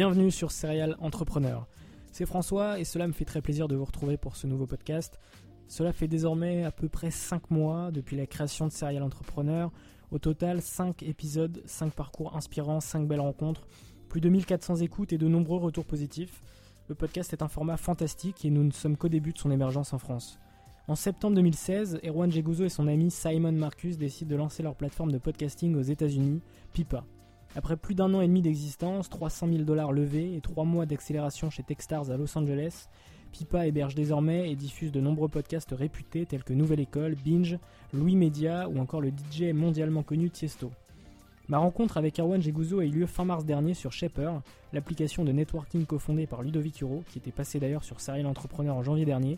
Bienvenue sur Serial Entrepreneur. C'est François et cela me fait très plaisir de vous retrouver pour ce nouveau podcast. Cela fait désormais à peu près 5 mois depuis la création de Serial Entrepreneur. Au total, 5 épisodes, 5 parcours inspirants, 5 belles rencontres, plus de 1400 écoutes et de nombreux retours positifs. Le podcast est un format fantastique et nous ne sommes qu'au début de son émergence en France. En septembre 2016, Erwan Jeguzo et son ami Simon Marcus décident de lancer leur plateforme de podcasting aux États-Unis, Pipa. Après plus d'un an et demi d'existence, 300 000 dollars levés et 3 mois d'accélération chez Techstars à Los Angeles, Pipa héberge désormais et diffuse de nombreux podcasts réputés tels que Nouvelle École, Binge, Louis Media ou encore le DJ mondialement connu Tiesto. Ma rencontre avec Erwan Jeguzo a eu lieu fin mars dernier sur Shaper, l'application de networking cofondée par Ludovic Huro, qui était passé d'ailleurs sur Serial Entrepreneur en janvier dernier.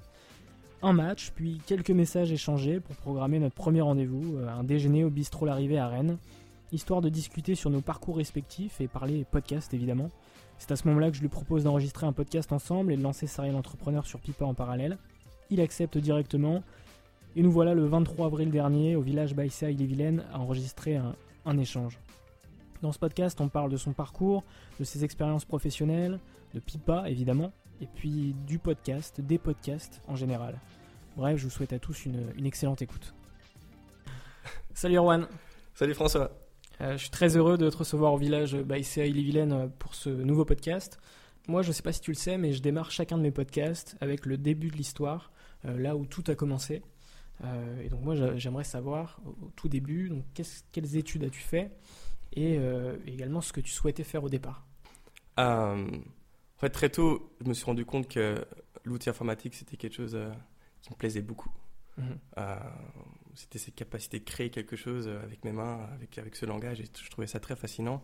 Un match, puis quelques messages échangés pour programmer notre premier rendez-vous, euh, un déjeuner au bistrot L'Arrivée à Rennes, histoire de discuter sur nos parcours respectifs et parler podcast évidemment. C'est à ce moment-là que je lui propose d'enregistrer un podcast ensemble et de lancer Serial Entrepreneur sur Pipa en parallèle. Il accepte directement et nous voilà le 23 avril dernier au village Baïsa et vilaine à enregistrer un, un échange. Dans ce podcast, on parle de son parcours, de ses expériences professionnelles, de Pipa évidemment, et puis du podcast, des podcasts en général. Bref, je vous souhaite à tous une, une excellente écoute. Salut Erwan Salut François je suis très heureux de te recevoir au village Baïséa Ille-et-Vilaine euh, pour ce nouveau podcast. Moi, je ne sais pas si tu le sais, mais je démarre chacun de mes podcasts avec le début de l'histoire, euh, là où tout a commencé. et donc moi, j'aimerais savoir au tout début, donc quelles études as-tu fait et également ce que tu souhaitais faire au départ? en fait, très tôt, je me suis rendu compte que l'outil informatique, c'était quelque chose qui me plaisait beaucoup. Mhm c'était cette capacité de créer quelque chose avec mes mains, avec, avec ce langage, et je trouvais ça très fascinant.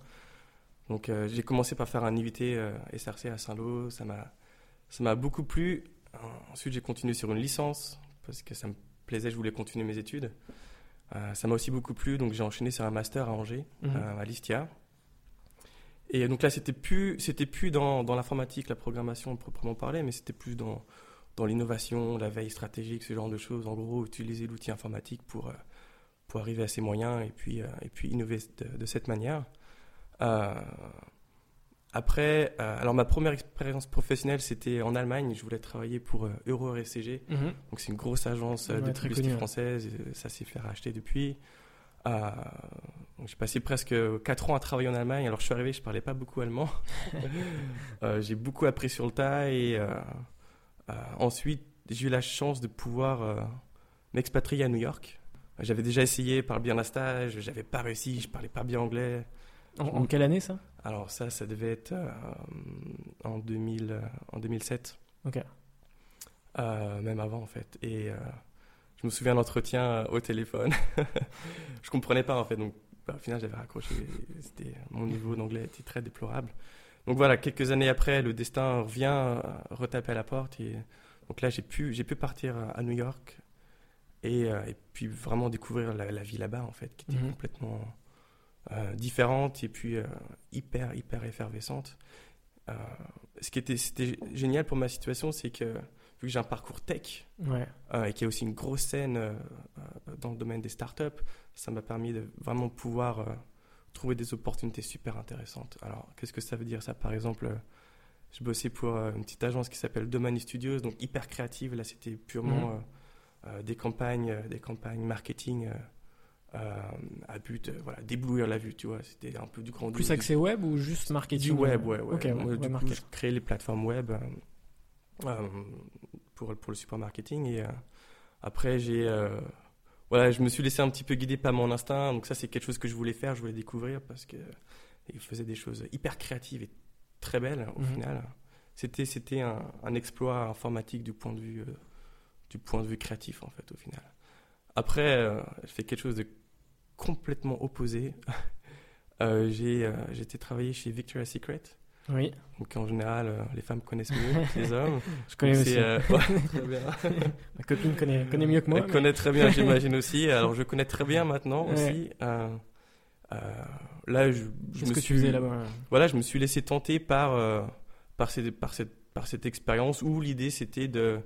Donc euh, j'ai commencé par faire un IVT euh, SRC à Saint-Lô, ça m'a, ça m'a beaucoup plu. Ensuite j'ai continué sur une licence, parce que ça me plaisait, je voulais continuer mes études. Euh, ça m'a aussi beaucoup plu, donc j'ai enchaîné sur un master à Angers, mhm. à l'ISTIA. Et donc là, c'était plus, c'était plus dans, dans l'informatique, la programmation proprement parlé, mais c'était plus dans, dans l'innovation, la veille stratégique, ce genre de choses. En gros, utiliser l'outil informatique pour, euh, pour arriver à ses moyens et puis, euh, et puis innover de, cette manière. Euh, après, alors ma première expérience professionnelle, c'était en Allemagne. Je voulais travailler pour Euro RSCG. Mhm. Donc c'est une grosse agence de publicité française. Ça s'est fait racheter depuis. j'ai passé presque 4 ans à travailler en Allemagne. Alors je suis arrivé, je parlais pas beaucoup allemand. j'ai beaucoup appris sur le tas et euh, ensuite, j'ai eu la chance de pouvoir euh, m'expatrier à New York. J'avais déjà essayé par le bien d'un stage, j'avais pas réussi, je parlais pas bien anglais. En, quelle année ça? Alors ça, ça devait être euh, en, 2000, en 2007. Ok. même avant en fait. Et je me souviens d'entretien au téléphone. je comprenais pas en fait, donc bah, au final j'avais raccroché. C'était mon niveau d'anglais était très déplorable. Donc voilà, quelques années après, le destin revient euh, retaper à la porte. Et donc là, j'ai pu, j'ai pu partir à New York et, euh, et puis vraiment découvrir la, vie là-bas, en fait, qui était mhm. complètement euh, différente et puis hyper, hyper effervescente. ce qui était, génial pour ma situation, c'est que vu que j'ai un parcours tech Ouais. euh, et qu'il y a aussi une grosse scène euh, euh, dans le domaine des startups, ça m'a permis de vraiment pouvoir euh, trouver des opportunités super intéressantes. Alors, qu'est-ce que ça veut dire ça? Par exemple, euh, je bossais pour euh, une petite agence qui s'appelle Domani Studios, donc hyper créative. Là, c'était purement Mhm. euh, des campagnes, des campagnes marketing euh, à but, euh, voilà, d'éblouir la vue, tu vois. C'était un peu du grand Plus du- axé web ou juste marketing du web, ouais, ouais. Ok, Moi, ouais, du web coup, je crée les plateformes web pour, pour le support marketing. Et après, j'ai, voilà, je me suis laissé un petit peu guider par mon instinct. Donc ça, c'est quelque chose que je voulais faire, je voulais découvrir parce que il faisait des choses hyper créatives et très belles au Mhm. final. C'était, c'était un, un exploit informatique du point de vue, euh, du point de vue créatif en fait au final. Après, euh, je fais quelque chose de complètement opposé. Euh, j'ai, j'étais travaillé chez Victoria's Secret. Oui, Donc en général, euh, les femmes connaissent mieux que les hommes. je connais Donc, aussi. euh, ouais, très bien. Ma copine connaît, connaît mieux que moi. Elle mais- connaît très bien, j'imagine aussi. Alors je connais très bien maintenant Ouais. aussi. Euh, là, je, me que suis, tu faisais là-bas? Voilà, je me suis laissé tenter par par, ces- par cette par cette expérience où l'idée c'était de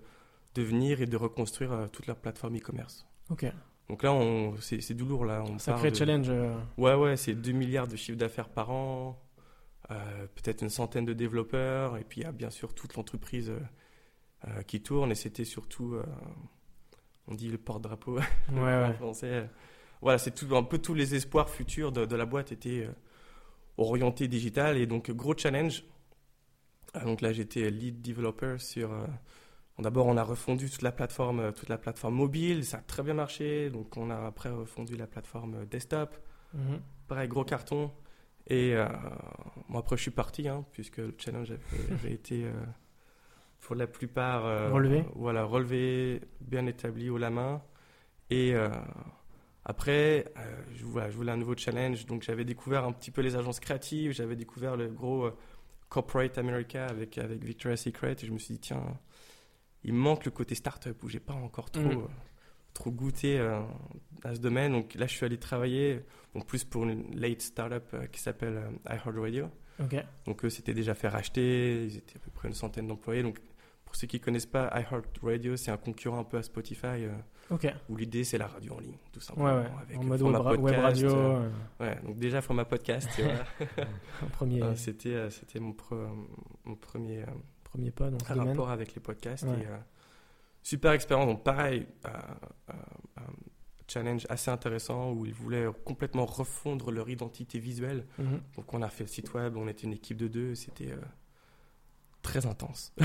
de venir et de reconstruire toute leur plateforme e-commerce. Ok, Donc là, on, c'est, c'est du lourd là. On sacré de- challenge. Ouais, ouais, c'est 2 milliards de chiffre d'affaires par an, peut-être une centaine de développeurs, et puis il y a bien sûr toute l'entreprise euh, euh, qui tourne, et c'était surtout, euh, on dit le porte-drapeau Ouais, en ouais. français. Voilà, c'est tout, un peu tous les espoirs futurs de, de la boîte étaient euh, orientés digital, et donc gros challenge. Ah, donc là, j'étais lead developer sur. euh, D'abord, on a refondu toute la plateforme, euh, toute la plateforme mobile, ça a très bien marché. Donc, on a après refondu la plateforme euh, desktop Mhm. pareil, gros carton. Et euh, moi, après, je suis parti, hein, puisque le challenge avait, avait été, euh, pour la plupart, euh, Relevé. Voilà, relevé, bien établi haut la main. Et euh, après, euh, je, voilà, je voulais un nouveau challenge. Donc, j'avais découvert un petit peu les agences créatives. J'avais découvert le gros Corporate America avec, avec Victoria's Secret. Et je me suis dit, tiens, il me manque le côté startup où j'ai pas encore trop, Mhm. Trop goûté euh, à ce domaine. Donc là, je suis allé travailler donc plus pour une late startup euh, qui s'appelle euh, iHeartRadio. Donc eux, c'était déjà fait racheter, ils étaient à peu près une centaine d'employés. Donc pour ceux qui connaissent pas, iHeartRadio, c'est un concurrent un peu à Spotify, euh, ok. où l'idée c'est la radio en ligne, tout Ouais, simplement. ouais. Avec En mode format web, ra- web podcast, radio, euh, euh, ouais, donc déjà format podcast, tu vois. un premier, Euh, c'était c'était mon, pre- mon premier premier pas dans ce domaine. rapport avec les podcasts. Ouais. Et, super expérience, donc pareil, euh, euh, un challenge assez intéressant où ils voulaient complètement refondre leur identité visuelle. Mhm. Donc on a fait le site web, on était une équipe de deux, c'était euh, très intense.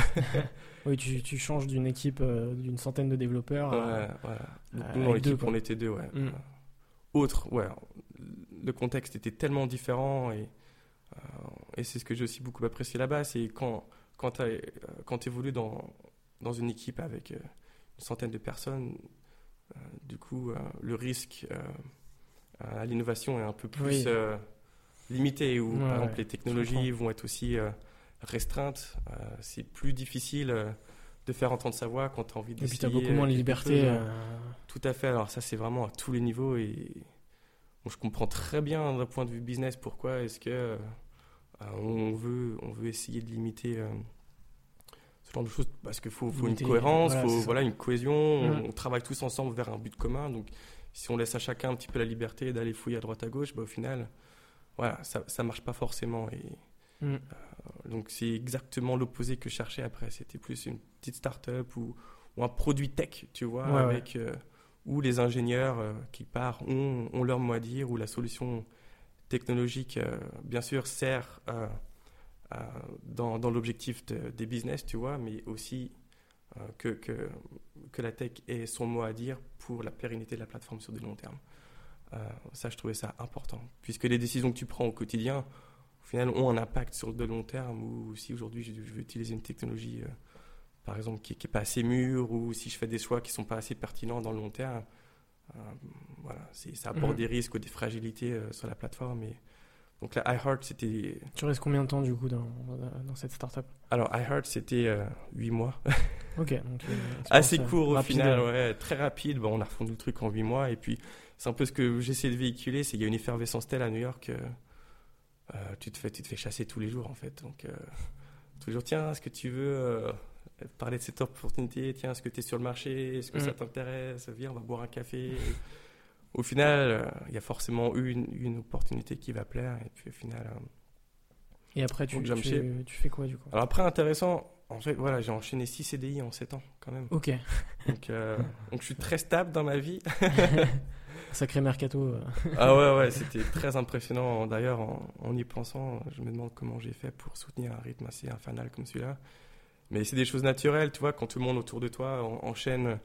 Oui, tu, tu changes d'une équipe euh, d'une centaine de développeurs. à- Ouais, voilà. Donc, euh, nous, dans l'équipe, on était deux, ouais. Mm. Euh, Autre, ouais. Le contexte était tellement différent et, euh, et c'est ce que j'ai aussi beaucoup apprécié là-bas, c'est quand, quand tu évolues dans, dans une équipe avec euh, une centaine de personnes, euh, du coup, euh, le risque à l'innovation est un peu plus Oui. limité, où Ouais, par ouais, exemple les technologies vont être aussi restreintes. C'est plus difficile de faire entendre sa voix quand tu as envie Et puis tu as beaucoup moins de liberté. euh, tout à fait. Alors ça, c'est vraiment à tous les niveaux et bon, je comprends très bien d'un point de vue business pourquoi est-ce que euh, on veut on veut essayer de limiter euh, ce genre de choses parce qu'il faut, faut une cohérence, voilà, faut voilà une cohésion. On, Mhm. on travaille tous ensemble vers un but commun. Donc si on laisse à chacun un petit peu la liberté d'aller fouiller à droite à gauche, bah, au final, voilà, ça ça marche pas forcément et mhm. donc c'est exactement l'opposé que je cherchais après. C'était plus une petite start-up ou, ou un produit tech, tu vois, Ouais, ouais. avec euh, où les ingénieurs euh, qui partent ont, ont leur mot à dire, où la solution technologique, euh, bien sûr, sert euh, euh, dans, dans l'objectif de- des business, tu vois, mais aussi euh, que, que, que la tech ait son mot à dire pour la pérennité de la plateforme sur du long terme. Euh, ça, je trouvais ça important, puisque les décisions que tu prends au quotidien, au final, ont un impact sur le long terme, ou si aujourd'hui je, je veux utiliser une technologie, euh, par exemple, qui n'est pas assez mûre, ou si je fais des choix qui ne sont pas assez pertinents dans le long terme, euh, voilà, ça apporte Mhm. des risques ou des fragilités euh, sur la plateforme. Et... Donc là, iHeart, c'était... Tu restes combien de temps du coup dans, dans cette startup? Alors, iHeart, c'était 8 mois. Ok, donc euh, Assez court euh, au rapide. final, ouais, très rapide. Bon, on a refondu le truc en 8 mois. Et puis, c'est un peu ce que j'essaie de véhiculer, c'est qu'il y a une effervescence telle à New York, euh, euh, tu, te fais, tu te fais chasser tous les jours, en fait. Donc, euh, tous les jours, tiens, est-ce que tu veux euh, parler de cette opportunité? Tiens, est-ce que tu es sur le marché? Est-ce que ça mm. t'intéresse? Viens, on va boire un café. Au final, il y a forcément eu une, une, opportunité qui va plaire. Et puis au final. et après, tu, tu, tu, fais quoi du coup? Alors après, intéressant, en fait, voilà, j'ai enchaîné 6 CDI en 7 ans quand même. Ok. Donc, donc je suis très stable dans ma vie. Sacré mercato. Euh. ah ouais, ouais, c'était très impressionnant. D'ailleurs, en, y pensant, je me demande comment j'ai fait pour soutenir un rythme assez infernal comme celui-là. Mais c'est des choses naturelles, tu vois, quand tout le monde autour de toi enchaîne,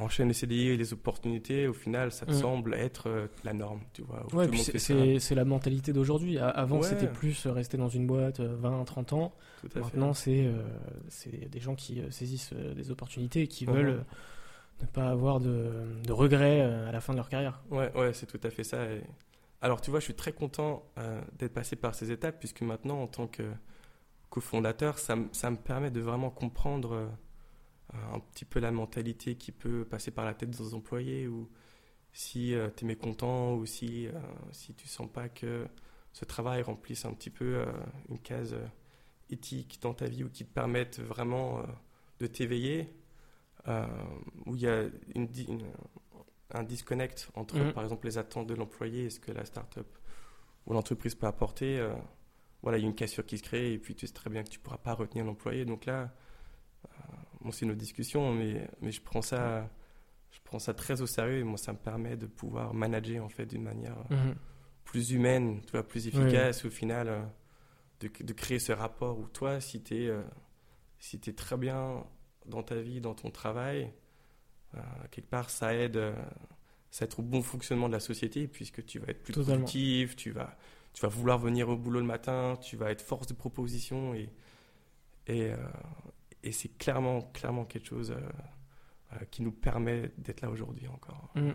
enchaîne les CDI et les opportunités, au final, ça te mm. semble être euh, la norme, tu vois. Ouais, c'est la mentalité d'aujourd'hui. Avant, c'était plus rester dans une boîte 20, euh, 30 ans. Maintenant, c'est des gens qui saisissent des opportunités et qui uh-huh. veulent ne pas avoir de, de, regrets euh, à la fin de leur carrière. Ouais, ouais, c'est tout à fait ça. Alors, tu vois, je suis très content euh, d'être passé par ces étapes, puisque maintenant, en tant que cofondateur, ça, ça me permet de vraiment comprendre euh, un petit peu la mentalité qui peut passer par la tête des employés, ou si tu es mécontent, ou si, si tu sens pas que ce travail remplisse un petit peu une case éthique dans ta vie, ou qui te permette vraiment de t'éveiller euh, où il y a une, un disconnect entre, mhm. par exemple, les attentes de l'employé et ce que la start-up ou l'entreprise peut apporter. Euh, voilà, il y a une cassure qui se crée et puis tu sais très bien que tu ne pourras pas retenir l'employé. Donc là, euh, bon, c'est une autre discussion, mais, mais je, prends ça, je prends ça très au sérieux et moi, ça me permet de pouvoir manager en fait d'une manière mhm. plus humaine, tu vois, plus efficace au final, de, de, créer ce rapport où toi, si tu es, si es très bien dans ta vie, dans ton travail, euh, quelque part, ça aide, euh, ça aide au bon fonctionnement de la société, puisque tu vas être plus productif, tu vas, tu vas vouloir venir au boulot le matin, tu vas être force de proposition, et, et, euh, et c'est clairement, clairement quelque chose qui nous permet d'être là aujourd'hui encore. Mmh.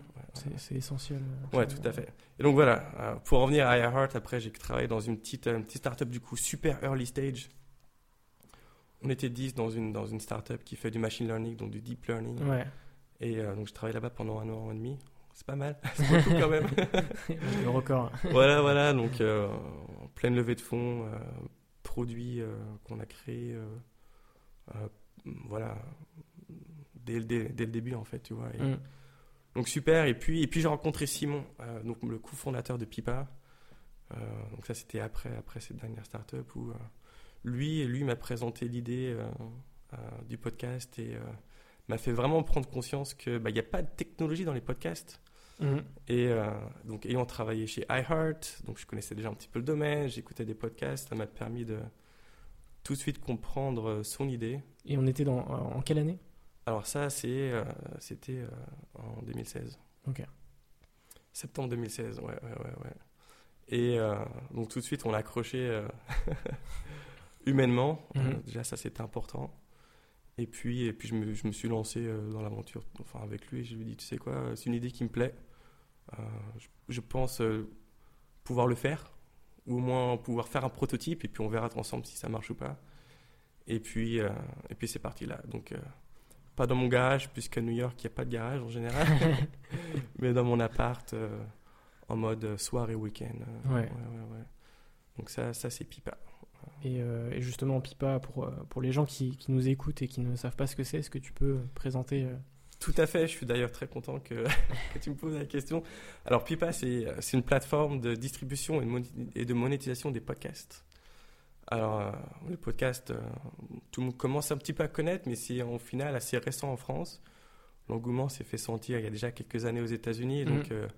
c'est essentiel. Ouais, tout à fait. Et donc voilà, pour revenir à iHeart, après j'ai travaillé dans une petite, une petite startup du coup super early stage on était 10 dans une, dans une startup qui fait du machine learning, donc du deep learning. Ouais. Et euh, donc je travaillais là-bas pendant un an, et demi. C'est pas mal, c'est beaucoup quand même. Le record. voilà, voilà, donc euh, en pleine levée de fonds, euh, produit qu'on a créé, voilà, dès, dès, dès, le début en fait, tu vois. Mm. Donc super, et puis, et puis j'ai rencontré Simon, donc le cofondateur de Pipa. donc ça c'était après, après cette dernière startup où lui, lui m'a présenté l'idée euh, euh, du podcast et euh, m'a fait vraiment prendre conscience qu'il bah, n'y a pas de technologie dans les podcasts. Mhm. Et donc, ayant travaillé chez iHeart, donc je connaissais déjà un petit peu le domaine, j'écoutais des podcasts, ça m'a permis de tout de suite comprendre son idée. Et on était dans, en quelle année? Alors ça, c'est, c'était en 2016. Ok. Septembre 2016, ouais, ouais, ouais. ouais. Et donc tout de suite, on l'a accroché humainement. Euh, mhm. déjà, ça, c'était important. Et puis, et puis je, me, je me suis lancé euh, dans l'aventure enfin, avec lui et je lui ai dit, tu sais quoi, c'est une idée qui me plaît. Euh, je, pense pouvoir le faire, ou au moins pouvoir faire un prototype, et puis on verra ensemble si ça marche ou pas. Et puis, et puis c'est parti là. Donc, pas dans mon garage, puisqu'à New York, il n'y a pas de garage en général, mais dans mon appart, en mode soir et week-end. Ouais. Ouais, ouais, Donc ça, ça c'est Pipa. Euh, et, justement, Pipa, pour, euh, pour les gens qui, qui, nous écoutent et qui ne savent pas ce que c'est, est-ce que tu peux présenter euh, Tout à fait, je suis d'ailleurs très content que, que, tu me poses la question. Alors, Pipa, c'est une plateforme de distribution et de monétisation des podcasts. Alors, le podcast, tout le monde commence un petit peu à connaître, mais c'est au final assez récent en France. L'engouement s'est fait sentir il y a déjà quelques années aux États-Unis, donc mhm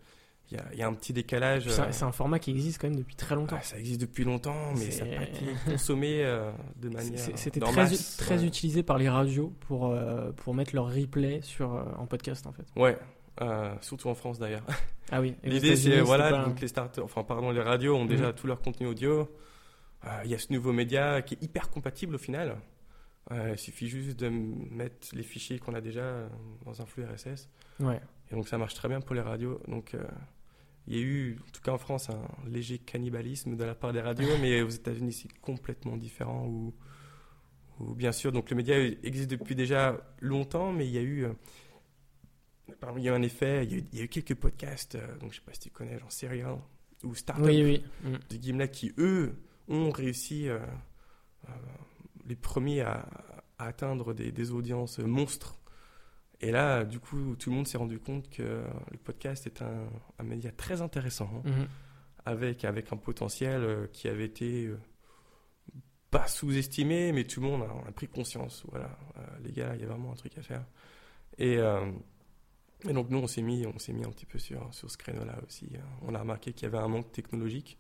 il y, a un petit décalage. Euh, c'est un format qui existe quand même depuis très longtemps. ça existe depuis longtemps, mais ça n'a pas été consommé euh, de manière. C'était très, très utilisé par les radios pour, euh, pour mettre leur replay sur, en podcast en fait. Ouais, surtout en France d'ailleurs. Ah oui. L'idée c'est voilà, donc les start enfin pardon, les radios ont déjà mhm. tout leur contenu audio. Il y a ce nouveau média qui est hyper compatible au final. il suffit juste de mettre les fichiers qu'on a déjà dans un flux RSS. Ouais. Et donc ça marche très bien pour les radios. Donc il y a eu, en tout cas en France, un léger cannibalisme de la part des radios, mais aux États-Unis, c'est complètement différent. Où, bien sûr, donc le média existe depuis déjà longtemps, mais il y a eu, euh, il y a eu un effet, il y a eu, quelques podcasts, euh, donc je sais pas si tu connais, genre Serial ou Startup oui, de Gimlet, qui eux ont réussi, euh, les premiers à, atteindre des, audiences monstres. Et là, du coup, tout le monde s'est rendu compte que le podcast est un, média très intéressant, hein, mhm. avec, avec un potentiel qui avait été pas sous-estimé, mais tout le monde a, pris conscience. Voilà, les gars, il y a vraiment un truc à faire. Et, et donc nous, on s'est mis, on mis un petit peu sur, sur ce créneau-là aussi. On a remarqué qu'il y avait un manque technologique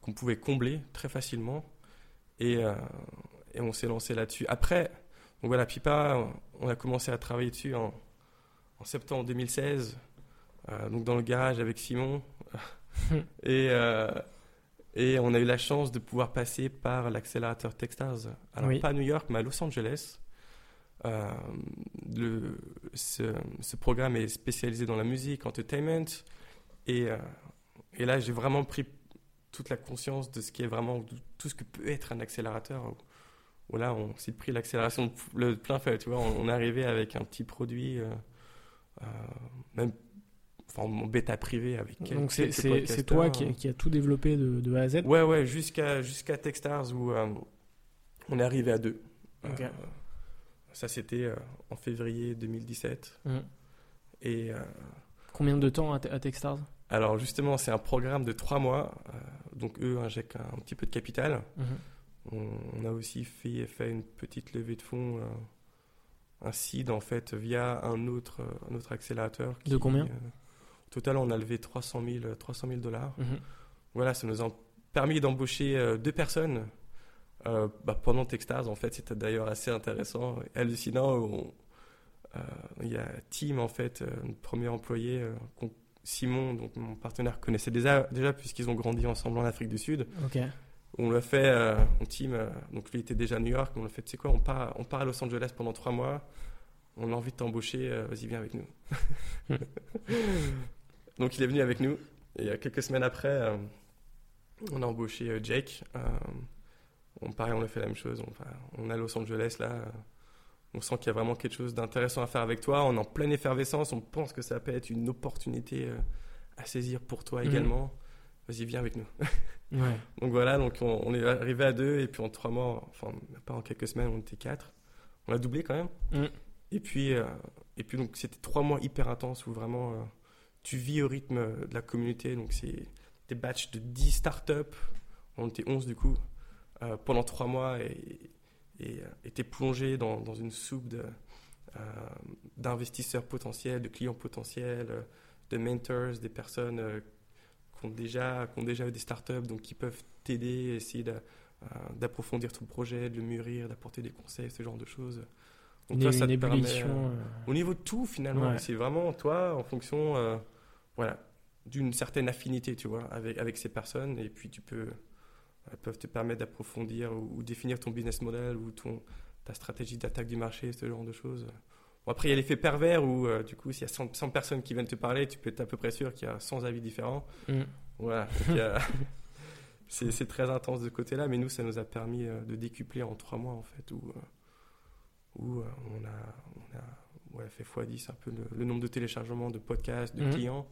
qu'on pouvait combler très facilement. Et, euh, et on s'est lancé là-dessus. Après, donc voilà, Pipa, on a commencé à travailler dessus en, en septembre 2016, euh, donc dans le garage avec Simon. et, euh, et on a eu la chance de pouvoir passer par l'accélérateur Techstars. Alors pas à New York, mais à Los Angeles. Euh, le, ce, ce, programme est spécialisé dans la musique, entertainment. Et, et là, j'ai vraiment pris toute la conscience de ce qui est vraiment tout ce que peut être un accélérateur. Où là, on s'est pris l'accélération le plein fait. Tu vois, on, est arrivé avec un petit produit, euh, même enfin, en bêta privé avec. Donc c'est toi qui, qui, a tout développé de, de A à Z? Ouais, ouais, jusqu'à jusqu'à Techstars où on est arrivé à deux. Ça, c'était euh, en février 2017. Mmh. Et, euh, Combien de temps à, Techstars? Alors, justement, c'est un programme de trois mois. Euh, donc, eux injectent un, petit peu de capital. Mmh. On, a aussi fait, fait, une petite levée de fonds, un seed, en fait, via un autre, un autre accélérateur. de combien Au total, on a levé 300 000 dollars. Mmh. Voilà, ça nous a permis d'embaucher deux personnes euh, bah, pendant Techstars, en fait, c'était d'ailleurs assez intéressant, hallucinant. Euh, il y a Tim, en fait, euh, notre premier employé, Simon, donc mon partenaire, connaissait déjà, déjà puisqu'ils ont grandi ensemble en Afrique du Sud. On l'a fait, on team, donc lui était déjà à New York, on l'a fait, tu sais quoi, on part, on part à Los Angeles pendant trois mois, on a envie de t'embaucher, vas-y, viens avec nous. donc il est venu avec nous, et quelques semaines après, on a embauché Jake on, pareil, on a fait la même chose. On, on est à Los Angeles là. On sent qu'il y a vraiment quelque chose d'intéressant à faire avec toi. On est en pleine effervescence. On pense que ça peut être une opportunité euh, à saisir pour toi mhm. également. Vas-y, viens avec nous. Donc voilà, donc on, est arrivé à deux et puis en trois mois, enfin pas en quelques semaines, on était quatre. On a doublé quand même. Mhm. Et puis, euh, et puis donc c'était trois mois hyper intenses où vraiment euh, tu vis au rythme de la communauté. Donc c'est des batchs de 10 startups. On était 11 du coup. Euh, pendant trois mois et, était plongé dans, dans, une soupe d'investisseurs potentiels, de clients potentiels, de mentors, des personnes qui ont déjà, qui ont déjà des startups, donc qui peuvent t'aider, essayer d'approfondir ton projet, de le mûrir, d'apporter des conseils, ce genre de choses. Donc une, ça te permet, au niveau de tout finalement, c'est vraiment toi en fonction, voilà, d'une certaine affinité, tu vois, avec avec ces personnes, et puis tu peux peuvent te permettre d'approfondir ou, définir ton business model ou ton, ta stratégie d'attaque du marché, ce genre de choses. Bon, après, il y a l'effet pervers où, euh, du coup, s'il y a 100, personnes qui viennent te parler, tu peux être à peu près sûr qu'il y a 100 avis différents. Mm. Voilà. c'est très intense de ce côté-là, mais nous, ça nous a permis euh, de décupler en trois mois, en fait, où, euh, où on a, on a ouais, fait x10 un peu le, nombre de téléchargements de podcasts, de mm. clients.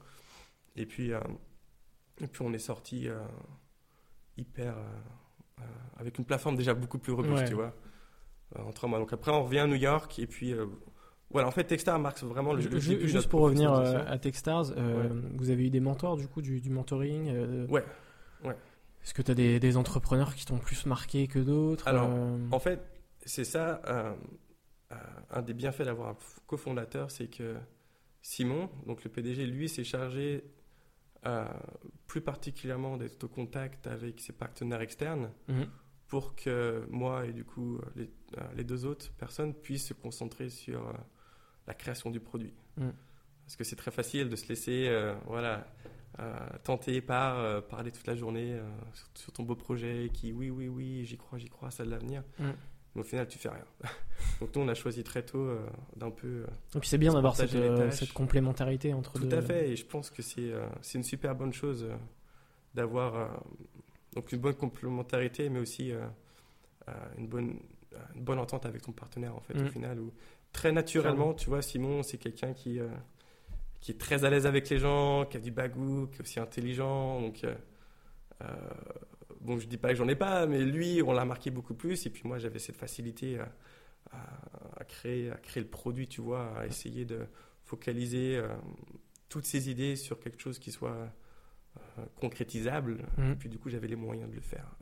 Et puis, et puis, on est sorti hyper. Euh, euh, avec une plateforme déjà beaucoup plus robuste, tu vois. Euh, en trois mois. Donc après, on revient à New York et puis. Voilà, en fait, Techstars marque vraiment le, le Juste pour revenir à Techstars, vous avez eu des mentors, du coup, du, du mentoring Ouais, ouais. Est-ce que tu as des, des, entrepreneurs qui t'ont plus marqué que d'autres Alors, en fait, c'est ça, un des bienfaits d'avoir un cofondateur, c'est que Simon, donc le PDG, lui, s'est chargé plus particulièrement d'être au contact avec ses partenaires externes mhm. pour que moi et du coup les, euh, les, deux autres personnes puissent se concentrer sur euh, la création du produit. Mhm. Parce que c'est très facile de se laisser euh, voilà, tenter par parler toute la journée sur, ton beau projet qui oui, oui, oui, j'y crois, j'y crois, ça de l'avenir. Mhm au final, tu fais rien. Donc nous, on a choisi très tôt euh, d'un peu. Euh, et puis c'est bien d'avoir cette, euh, cette, complémentarité entre Tout à fait, et je pense que c'est une super bonne chose d'avoir donc une bonne complémentarité, mais aussi une bonne une bonne entente avec ton partenaire en fait au mm. final. Où, très naturellement, tu vois, Simon, c'est quelqu'un qui qui est très à l'aise avec les gens, qui a du bagou, qui est aussi intelligent, donc bon, je dis pas que j'en ai pas, mais lui, on l'a marqué beaucoup plus. Et puis moi, j'avais cette facilité à, créer, à créer le produit, tu vois, à essayer de focaliser toutes ces idées sur quelque chose qui soit concrétisable. Et puis du coup, j'avais les moyens de le faire.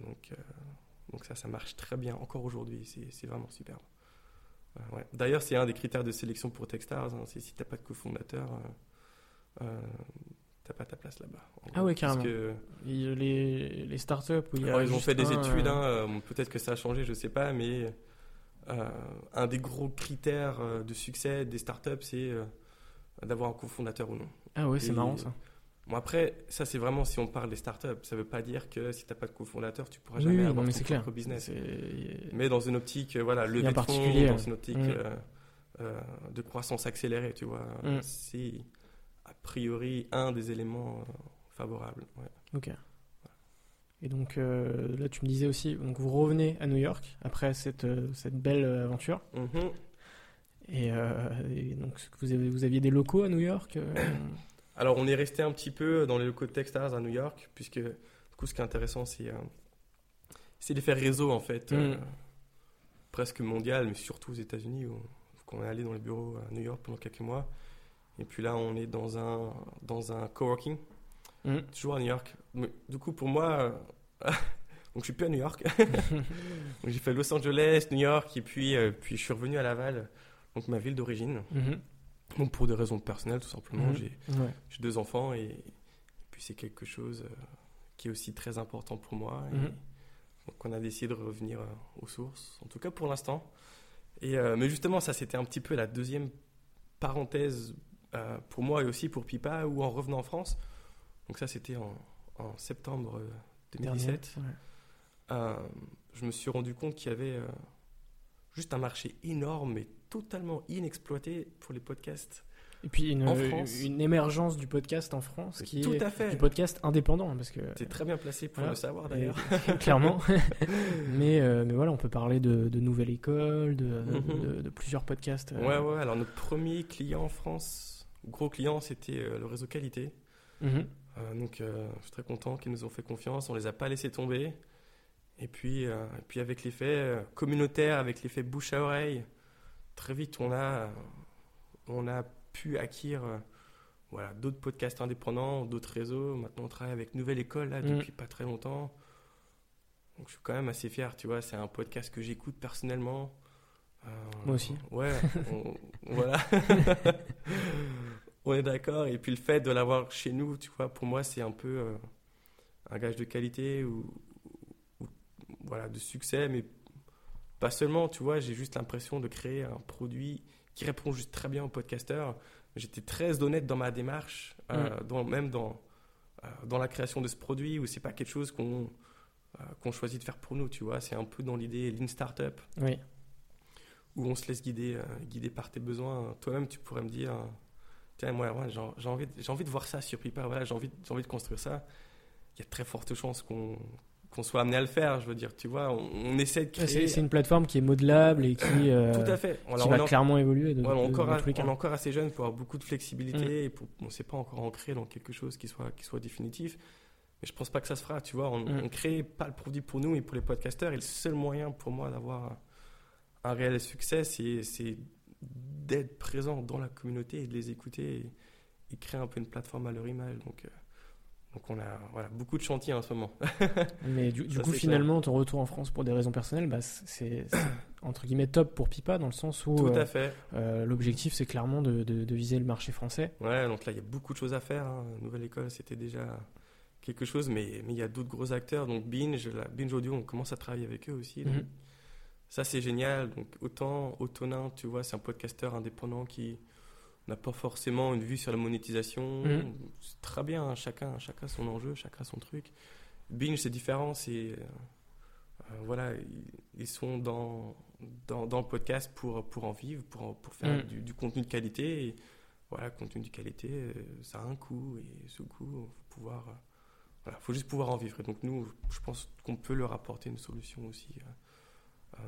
donc, donc ça, ça marche très bien encore aujourd'hui. C'est vraiment superbe. Ouais. D'ailleurs, c'est un des critères de sélection pour Techstars. Hein, si tu n'as pas de cofondateur, euh, euh, t'as pas ta place là-bas. Ah ouais, carrément. Que... Les, les startups où il y a ils ont fait des études, hein, euh, peut-être que ça a changé, je sais pas, mais euh, un des gros critères euh, de succès des startups, c'est d'avoir un cofondateur ou non. Ah ouais, c'est marrant ça. Bon, après, ça, c'est vraiment si on parle des startups. Ça ne veut pas dire que si tu n'as pas de cofondateur, tu pourras oui, jamais oui, avoir non, ton clair. propre business. Mais dans une optique, euh, voilà, le particulier, dans une optique euh, euh, de croissance accélérée, tu vois. Mm. C'est a priori un des éléments favorables. Ok. Et donc là, tu me disais aussi, donc vous revenez à New York après cette, cette belle aventure. Mm-hmm. et, donc vous, avez, vous aviez des locaux à New York Alors, on est resté un petit peu dans les locaux de Techstars à New York, puisque du coup, ce qui est intéressant, c'est euh, l'effet réseau, en fait, euh, Mm. presque mondial, mais surtout aux États-Unis, où, on est allé dans les bureaux à New York pendant quelques mois. Et puis là, on est dans un, dans un coworking, Mm. toujours à New York. Mais, du coup, pour moi, euh, donc je suis plus à New York. J'ai fait Los Angeles, New York, et puis, euh, puis je suis revenu à Laval, donc ma ville d'origine. Mhm. Donc pour des raisons personnelles, tout simplement. Mhm. J'ai Ouais. deux enfants et, et puis c'est quelque chose euh, qui est aussi très important pour moi. Et Mhm. Donc on a décidé de revenir euh, aux sources, en tout cas pour l'instant. Et euh, mais justement, ça c'était un petit peu la deuxième parenthèse pour moi et aussi pour Pipa, où en revenant en France, donc ça c'était en, en septembre euh, 2017, Dernier, ouais. euh, je me suis rendu compte qu'il y avait juste un marché énorme et totalement inexploité pour les podcasts. Et puis une, En France. une émergence du podcast en France qui Tout est à fait. du podcast indépendant parce que es très bien placé pour Voilà. le savoir d'ailleurs. clairement. mais, euh, mais voilà, on peut parler de, de Nouvelle École, de, Mhm. de, de plusieurs podcasts. euh. Ouais, ouais. Alors, notre premier client en France, gros client, c'était euh, le réseau qualité. Mhm. Euh, donc, je suis très content qu'ils nous ont fait confiance. On les a pas laissés tomber. Et puis, et puis avec l'effet communautaire, avec l'effet bouche à oreille, très vite, on a, on a pu acquérir euh, voilà, d'autres podcasts indépendants, d'autres réseaux. Maintenant, on travaille avec Nouvelle École là, Mm. depuis pas très longtemps. Donc, je suis quand même assez fier, tu vois. C'est un podcast que j'écoute personnellement. Euh, Moi aussi. Ouais, on- voilà. on est d'accord. Et puis le fait de l'avoir chez nous, tu vois, pour moi, c'est un peu euh, un gage de qualité ou, ou- voilà, de succès, mais pas seulement, tu vois, j'ai juste l'impression de créer un produit qui répond juste très bien aux podcasteurs. J'étais très honnête dans ma démarche, euh, dans, même dans, euh, dans la création de ce produit, où c'est pas quelque chose qu'on euh, qu'on choisit de faire pour nous, tu vois. C'est un peu dans l'idée Lean Startup Oui. où on se laisse guider, guider par tes besoins. Toi-même, tu pourrais me dire, tiens, moi, ouais, j'ai envie, envie de voir ça sur Pipa, voilà, j'ai envie, envie de construire ça. Il y a de très fortes chances qu'on qu'on soit amené à le faire, je veux dire, tu vois, on, on essaie de créer... C'est c'est une plateforme qui est modelable et qui, euh, Tout à fait. qui Alors, va on, en- clairement évoluer de, ouais, on de- encore, à- on est encore assez jeune pour avoir beaucoup de flexibilité Mm. et pour, on ne s'est pas encore ancré dans quelque chose qui soit, qui soit définitif. Mais je pense pas que ça se fera, tu vois. On, Mm. on crée pas le produit pour nous et pour les podcasteurs. Et le seul moyen pour moi d'avoir un, réel succès, c'est c'est d'être présent dans la communauté et de les écouter et, et créer un peu une plateforme à leur image. Donc, euh, donc on a voilà, beaucoup de chantiers en ce moment. Mais du, du Ça, coup, finalement, ton retour en France pour des raisons personnelles, bah, c'est entre guillemets top pour Pipa dans le sens où Tout euh, fait. euh, l'objectif c'est clairement de, de- de viser le marché français. Ouais, donc là, il y a beaucoup de choses à faire. hein. Nouvelle école, c'était déjà quelque chose, mais mais il y a d'autres gros acteurs. Donc Binge, la Binge Audio, on commence à travailler avec eux aussi. donc Mhm. Ça, c'est génial. Donc autant Autonin, tu vois, c'est un podcasteur indépendant qui n'a pas forcément une vue sur la monétisation. Mhm. C'est très bien, hein. chacun, chacun son enjeu, chacun son truc. Binge, c'est différent. C'est euh, euh, voilà, ils, sont dans, dans, dans le podcast pour, pour en vivre, pour, pour faire Mhm. du, du contenu de qualité. Et voilà, contenu de qualité, euh, ça a un coût. Et ce coût, faut pouvoir, euh, voilà, faut juste pouvoir en vivre. Et donc nous, je pense qu'on peut leur apporter une solution aussi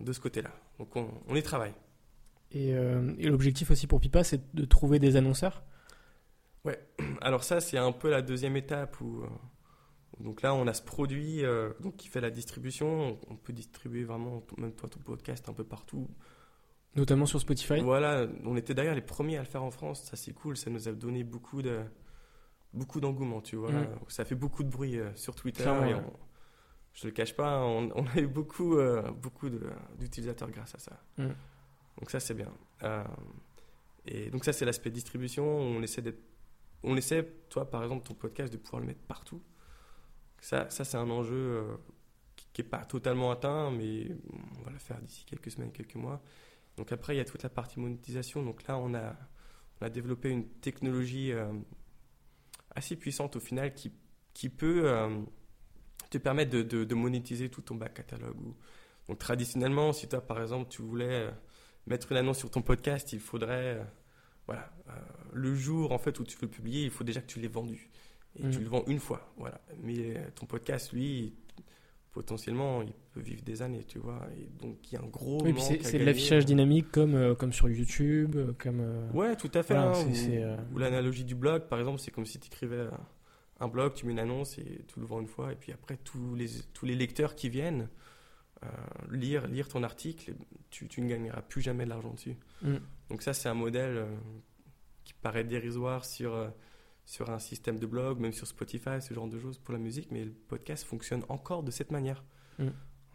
de ce côté-là. Donc on, on y travaille. Et, euh, et l'objectif aussi pour Pipa, c'est de trouver des annonceurs. Alors ça, c'est un peu la deuxième étape où, euh, donc là, on a ce produit donc, qui fait la distribution. On peut distribuer vraiment, même toi, ton podcast un peu partout. Notamment sur Spotify Voilà, on était d'ailleurs les premiers à le faire en France. Ça, c'est cool. Ça nous a donné beaucoup de beaucoup d'engouement, tu vois. Mm. Ça fait beaucoup de bruit sur Twitter. Et je le cache pas, on, a eu beaucoup, beaucoup d'utilisateurs grâce à ça. Mm. Donc ça, c'est bien. et donc ça, c'est l'aspect distribution. On essaie on essaie, toi par exemple, ton podcast, de pouvoir le mettre partout. Ça, ça c'est un enjeu euh, qui n'est pas totalement atteint, mais on va le faire d'ici quelques semaines, quelques mois. Donc après, il y a toute la partie monétisation. Donc là, on a, on a développé une technologie euh, assez puissante au final qui, qui peut euh, te permettre de, de, monétiser tout ton back catalogue. Donc traditionnellement, si toi par exemple tu voulais mettre une annonce sur ton podcast, il faudrait voilà, le jour en fait où tu veux publier, il faut déjà que tu l'aies vendu. Et tu mm. le vends une fois, voilà. Mais euh, ton podcast, lui, potentiellement, il peut vivre des années, tu vois. Et donc, il y a un gros. Oui, c'est de l'affichage dynamique comme, euh, comme sur YouTube, euh, comme. ouais, tout à fait. Hein, ou, l'analogie du blog, par exemple, c'est comme si tu écrivais un blog, tu mets une annonce et tu le vends une fois. Et puis après, tous les, tous les lecteurs qui viennent lire, lire ton article, tu, tu, ne gagneras plus jamais de l'argent dessus. Mm. Donc, ça, c'est un modèle qui paraît dérisoire sur, euh, sur un système de blog, même sur Spotify, ce genre de choses pour la musique, mais le podcast fonctionne encore de cette manière. Mm.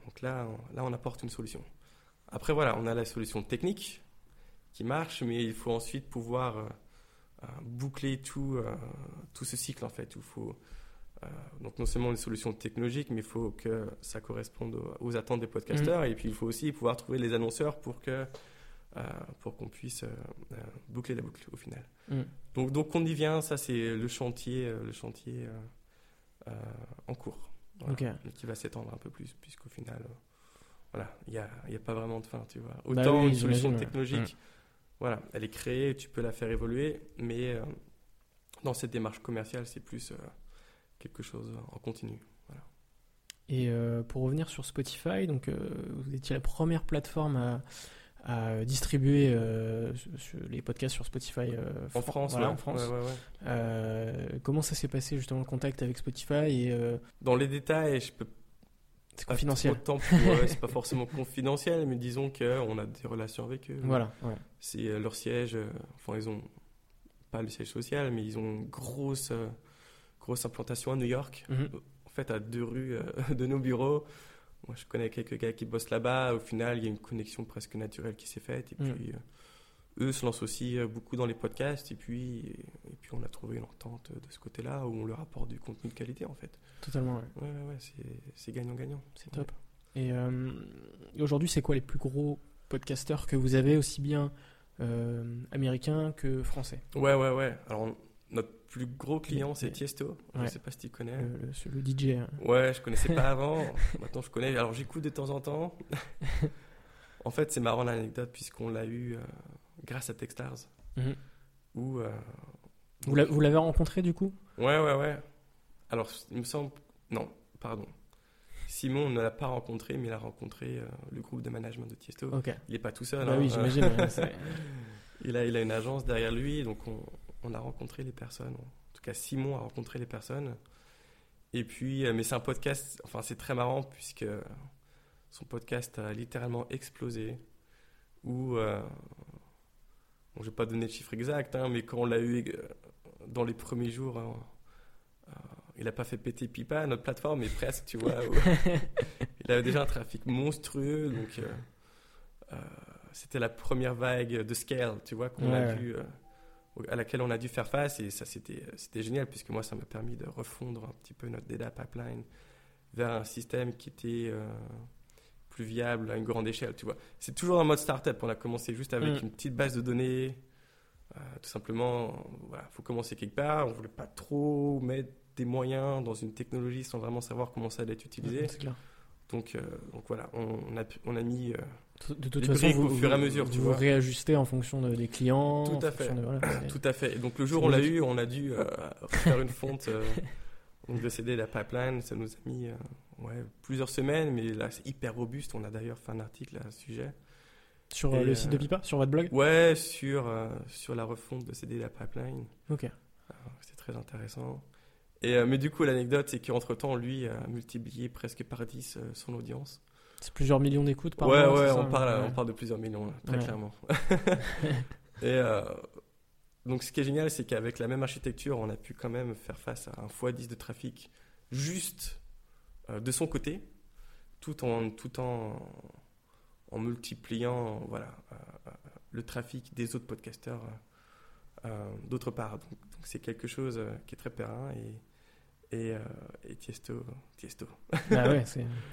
Donc là, on, là, on apporte une solution. Après, voilà, on a la solution technique qui marche, mais il faut ensuite pouvoir euh, euh, boucler tout, tout ce cycle, en fait. Il faut, donc non seulement une solution technologique, mais il faut que ça corresponde aux, attentes des podcasteurs, mm. et puis il faut aussi pouvoir trouver les annonceurs pour que euh, pour qu'on puisse euh, euh, boucler la boucle au final. Mm. Donc, donc on y vient, ça c'est le chantier, le chantier en cours, qui va s'étendre un peu plus, puisqu'au final, voilà, il n'y a, a, pas vraiment de fin, tu vois. Bah Autant une solution technologique, mm. voilà, elle est créée, tu peux la faire évoluer, mais dans cette démarche commerciale, c'est plus quelque chose en continu. Voilà. Et pour revenir sur Spotify, donc vous étiez la première plateforme à à distribuer euh, les podcasts sur Spotify euh, en France. en France. Euh, comment ça s'est passé justement le contact avec Spotify et, Dans les détails, je peux. C'est confidentiel. c'est pas forcément confidentiel, mais disons qu'on a des relations avec eux. Voilà. C'est leur siège. enfin, ils ont pas le siège social, mais ils ont une grosse, grosse implantation à New York. Mhm. En fait, à deux rues de nos bureaux. Moi, je connais quelques gars qui bossent là-bas. Au final, il y a une connexion presque naturelle qui s'est faite. Et mm. puis, euh, eux se lancent aussi euh, beaucoup dans les podcasts. Et puis, et, puis on a trouvé une entente de ce côté-là où on leur apporte du contenu de qualité, en fait. Totalement, ouais. Ouais, ouais, c'est gagnant-gagnant. C'est top. Et, euh, aujourd'hui, c'est quoi les plus gros podcasteurs que vous avez, aussi bien américains que français? Ouais, ouais, ouais. Alors, notre plus gros client, c'est Tiesto. Je ne sais pas si tu connais. Le, le, DJ. Hein. Ouais, je connaissais pas avant. Maintenant, je connais. Alors, j'écoute de temps en temps. en fait, c'est marrant l'anecdote, puisqu'on l'a eu euh, grâce à Techstars. Mhm. Euh, vous l'avez rencontré, du coup? Ouais, ouais, ouais. Alors, il me semble. Non, pardon. Simon ne l'a pas rencontré, mais il a rencontré euh, le groupe de management de Tiesto. Il n'est pas tout seul. Bah hein. oui, j'imagine. il, a, il a une agence derrière lui, donc on, on a rencontré les personnes. En tout cas, Simon a rencontré les personnes. Et puis, euh, mais c'est un podcast, enfin, c'est très marrant puisque son podcast a littéralement explosé. Ou, euh, bon, je vais pas donner de chiffre exact, hein, mais quand on l'a eu euh, dans les premiers jours, hein, il n'a pas fait péter pipa notre plateforme, mais presque, tu vois. il avait déjà un trafic monstrueux, donc c'était la première vague de scale, tu vois, qu'on a vu à laquelle on a dû faire face et ça c'était c'était génial puisque moi ça m'a permis de refondre un petit peu notre data pipeline vers un système qui était euh, plus viable à une grande échelle tu vois. C'est toujours un mode startup. On a commencé juste avec mm. une petite base de données euh, tout simplement voilà faut commencer quelque part. On voulait pas trop mettre des moyens dans une technologie sans vraiment savoir comment ça allait être utilisé donc, euh, donc voilà on a on a mis de toute façon, vous, au fur et à mesure, tu vous réajustez en fonction des clients. Tout à fait. Tout à fait. Et donc le jour où on l'a eu, on a dû euh, faire une fonte euh, donc de CD la pipeline. Ça nous a mis euh, ouais, plusieurs semaines, mais là c'est hyper robuste. On a d'ailleurs fait un article à ce sujet. Sur le site de Pipa, sur votre blog? Ouais, sur sur la refonte de CD la pipeline. Ok. C'est très intéressant. Et, mais du coup, l'anecdote, c'est qu'entre-temps, lui a multiplié presque par 10 son audience. C'est plusieurs millions d'écoutes par ouais, mois Ouais, ça on parle, on parle de plusieurs millions, très clairement. et donc, ce qui est génial, c'est qu'avec la même architecture, on a pu quand même faire face à un x10 de trafic juste de son côté, tout en, tout en, en multipliant voilà, le trafic des autres podcasteurs d'autre part. Donc, c'est quelque chose qui est très périn et, et, et Tiesto. Tiesto. Ah ouais,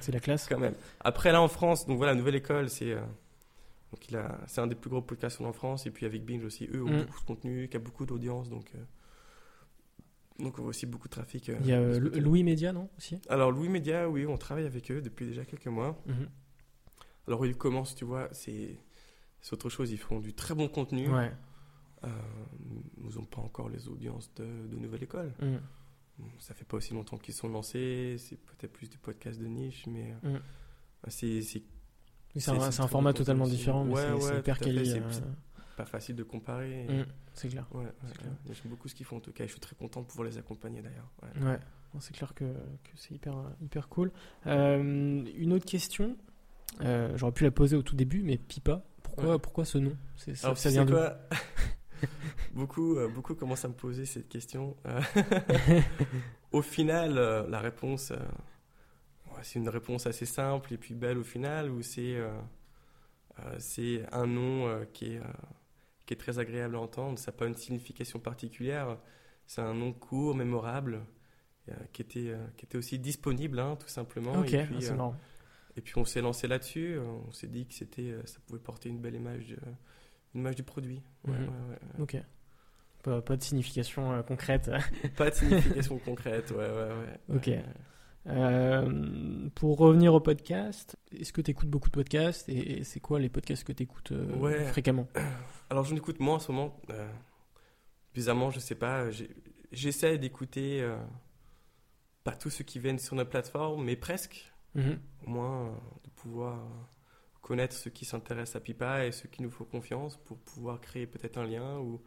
c'est la classe. Quand même. Après, là en France, donc voilà, Nouvelle École, c'est. c'est un des plus gros podcasts en France, et puis avec Binge aussi, eux ont Mm. beaucoup de contenu, qui a beaucoup d'audience, donc, donc on voit aussi beaucoup de trafic. Il y a euh. Louis Média, non aussi? Alors Louis Média, oui, on travaille avec eux depuis déjà quelques mois. Mhm. Alors ils commencent, tu vois, c'est c'est autre chose, ils font du très bon contenu. Ouais. Euh, ils n'ont pas encore les audiences de, de Nouvelle École. Bon, Ça fait pas aussi longtemps qu'ils sont lancés, c'est peut-être plus des podcasts de niche, mais euh, Mhm. c'est c'est un, format totalement différent, mais Ouais, c'est- ouais, hyper quali. euh, pas facile de comparer. mhm, C'est clair. Ouais, clair. J'aime beaucoup ce qu'ils font en tout cas, je suis très content de pouvoir les accompagner d'ailleurs. Ouais. C'est clair que, que c'est hyper, hyper cool. Euh, une autre question, euh, j'aurais pu la poser au tout début, mais Pipa, pourquoi, pourquoi ce nom? Ça, Alors, ça vient quoi? beaucoup, euh, beaucoup commencent à me poser cette question. Euh, au final, euh, la réponse, c'est une réponse assez simple et puis belle au final, où c'est c'est un nom qui, est, qui est très agréable à entendre. Ça n'a pas une signification particulière. C'est un nom court, mémorable, qui, était, qui était aussi disponible, hein, tout simplement. Ok, et, ah, puis, marrant. et puis on s'est lancé là-dessus. On s'est dit que c'était, ça pouvait porter une belle image, de- une image du produit. Ouais, Mhm. ouais. Ok. Pas, pas de signification euh, concrète. Pas de signification concrète, ouais, ouais, ouais. Ok. Euh, pour revenir au podcast, est-ce que tu écoutes beaucoup de podcasts et, et c'est quoi les podcasts que tu écoutes Ouais. fréquemment? Alors j'en écoute moins en ce moment. Euh, bizarrement, je sais pas. J'essaie d'écouter euh, pas tous ceux qui viennent sur notre plateforme, mais presque. Mhm. Au moins euh, de pouvoir euh, connaître ceux qui s'intéressent à Pipa et ceux qui nous font confiance pour pouvoir créer peut-être un lien. Ou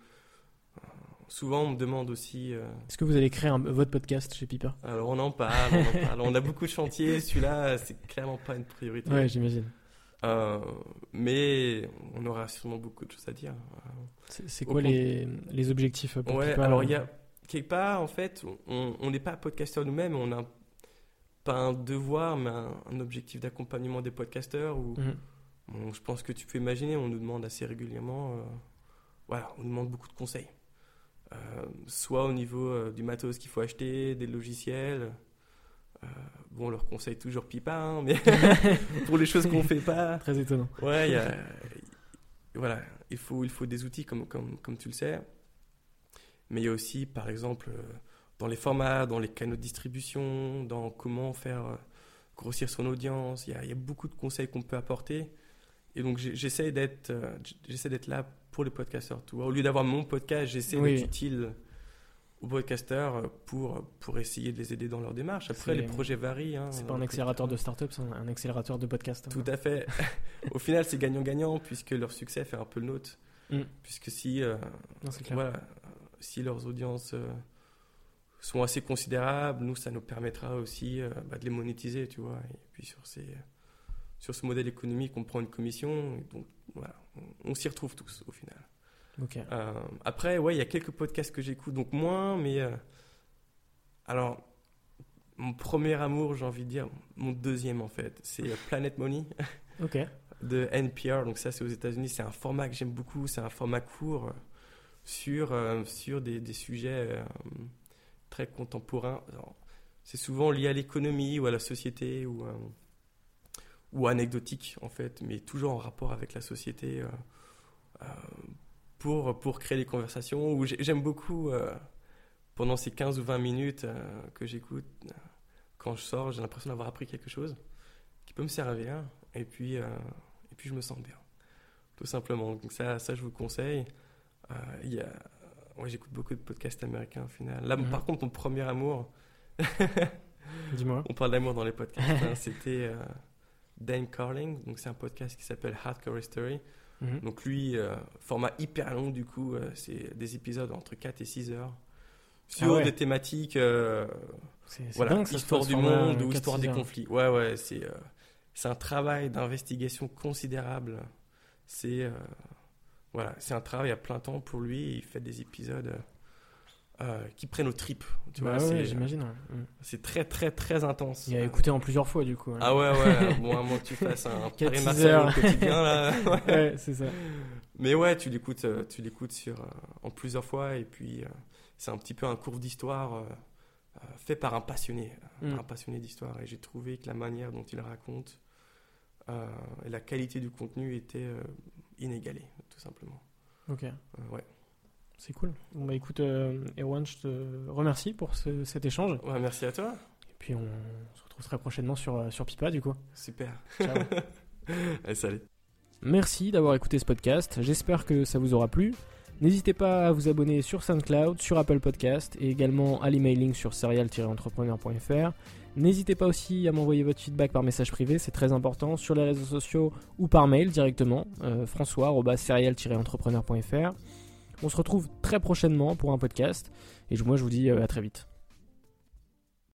euh, souvent on me demande aussi. euh, Est-ce que vous allez créer un- votre podcast chez Pipa? Alors on en parle, on en parle. On a beaucoup de chantiers. Celui-là, c'est clairement pas une priorité. Ouais, j'imagine. Euh, mais on aura sûrement beaucoup de choses à dire. C'est quoi les, les objectifs pour ouais, Pipa? alors il y a quelque part, en fait, on n'est pas podcasteur nous-mêmes, on a pas un devoir, mais un, un objectif d'accompagnement des podcasteurs où Mhm. bon, je pense que tu peux imaginer, on nous demande assez régulièrement, euh, voilà, on nous demande beaucoup de conseils. Euh, soit au niveau euh, du matos qu'il faut acheter, des logiciels. Bon, on leur conseille toujours Pipa, hein, mais pour les choses qu'on fait pas. Très étonnant. Ouais, il y a- voilà, il faut, il faut des outils comme, comme, comme tu le sais. Mais il y a aussi, par exemple, dans les formats, dans les canaux de distribution, dans comment faire euh, grossir son audience. Il y a, il y a beaucoup de conseils qu'on peut apporter. Et donc, j'essaie d'être euh, j'essaie d'être là pour les podcasteurs. Au lieu d'avoir mon podcast, j'essaie Oui. d'être utile aux podcasteurs euh, pour, pour essayer de les aider dans leur démarche. Après, les projets varient. hein. C'est pas un accélérateur de start-up, c'est un, accélérateur de podcast. Tout à fait. Au final, c'est gagnant-gagnant puisque leur succès fait un peu le nôtre. Mm. Puisque si, euh, Non, voilà, si leurs audiences euh, sont assez considérables, nous, ça nous permettra aussi euh, bah, de les monétiser, tu vois. Et puis sur, ces, sur ce modèle économique, on prend une commission. donc, voilà, on, on s'y retrouve tous au final. Euh, après, ouais, il y a quelques podcasts que j'écoute, donc moins, mais. euh, alors, mon premier amour, j'ai envie de dire, mon deuxième en fait, c'est Planet Money de NPR. Donc, ça, c'est aux États-Unis. C'est un format que j'aime beaucoup. C'est un format court sur, euh, sur des, des sujets très contemporains. Alors, C'est souvent lié à l'économie ou à la société ou, euh, ou anecdotique en fait, mais toujours en rapport avec la société. euh, euh, pour, pour créer des conversations j'aime beaucoup pendant ces 15 ou 20 minutes que j'écoute quand je sors j'ai l'impression d'avoir appris quelque chose qui peut me servir et puis, et puis je me sens bien tout simplement donc ça, ça je vous le conseille il y a, ouais, j'écoute beaucoup de podcasts américains au final là Mhm. par contre mon premier amour Dis-moi. on parle d'amour dans les podcasts hein, c'était euh, Dan Carling donc c'est un podcast qui s'appelle Hardcore History Mhm. donc lui, euh, format hyper long du coup, euh, c'est des épisodes entre 4 et 6 heures sur Ah ouais. des thématiques, voilà, dingue, histoire du monde ou 4-6 histoire des heures. conflits. Ouais, ouais, c'est c'est un travail d'investigation considérable. C'est voilà, c'est un travail à plein temps pour lui. Il fait des épisodes euh, euh, qui prennent aux tripes. Tu Bah vois, ouais, c'est- j'imagine. ouais. Mm. c'est très très très intense. Il a Euh, écouté en plusieurs fois du coup. ouais. Ah ouais, ouais, bon, à moins que tu fasses un Paris Marseille quotidien, là. Ouais. Ouais, c'est ça. Mais ouais, tu l'écoutes, euh, tu l'écoutes sur, euh, en plusieurs fois, et puis euh, c'est un petit peu un cours d'histoire euh, euh, fait par un passionné, euh, Mm. par un passionné d'histoire. Et j'ai trouvé que la manière dont il raconte euh, et la qualité du contenu était euh, inégalée, tout simplement. Ok, Euh, ouais. c'est cool. Bon bah écoute, euh, Erwan, je te remercie pour ce- cet échange. ouais, merci à toi. Et puis on se retrouve très prochainement sur, euh, sur Pipa du coup. Super. Ciao. Allez, salut. Merci d'avoir écouté ce podcast, j'espère que ça vous aura plu. N'hésitez pas à vous abonner sur SoundCloud, sur Apple Podcast et également à l'emailing sur serial-entrepreneur.fr. N'hésitez pas aussi à m'envoyer votre feedback par message privé, c'est très important, sur les réseaux sociaux ou par mail directement, euh, françois-serial-entrepreneur.fr. On se retrouve très prochainement pour un podcast et moi je vous dis euh, à très vite.